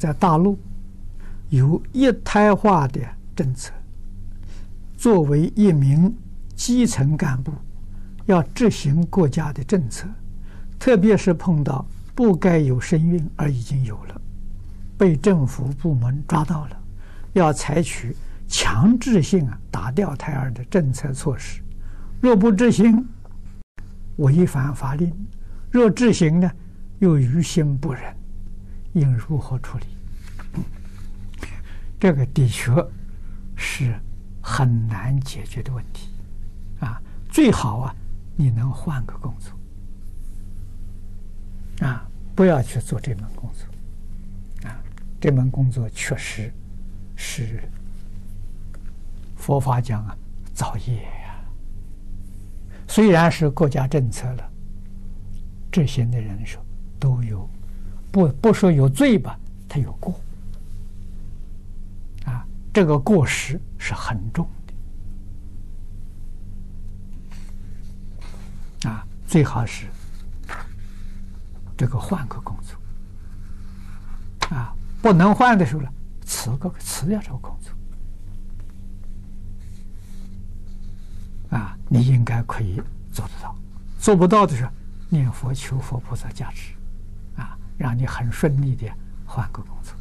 在大陆有一胎化的政策，作为一名基层干部，要执行国家的政策，特别是碰到不该有身孕而已经有了，被政府部门抓到了，要采取强制性啊打掉胎儿的政策措施。若不执行，违反法令；若执行呢，又于心不忍。应如何处理？这个的确是很难解决的问题啊！最好啊，你能换个工作啊，不要去做这门工作啊！这门工作确实是佛法讲啊，造业呀。虽然是国家政策了，执行的人说都有。不不说有罪吧，他有过，啊，这个过失是很重的，啊，最好是这个换个工作，啊，不能换的时候呢，辞个辞掉这个工作，啊，你应该可以做得到，做不到的时候，念佛求佛菩萨加持。让你很顺利的换个工作。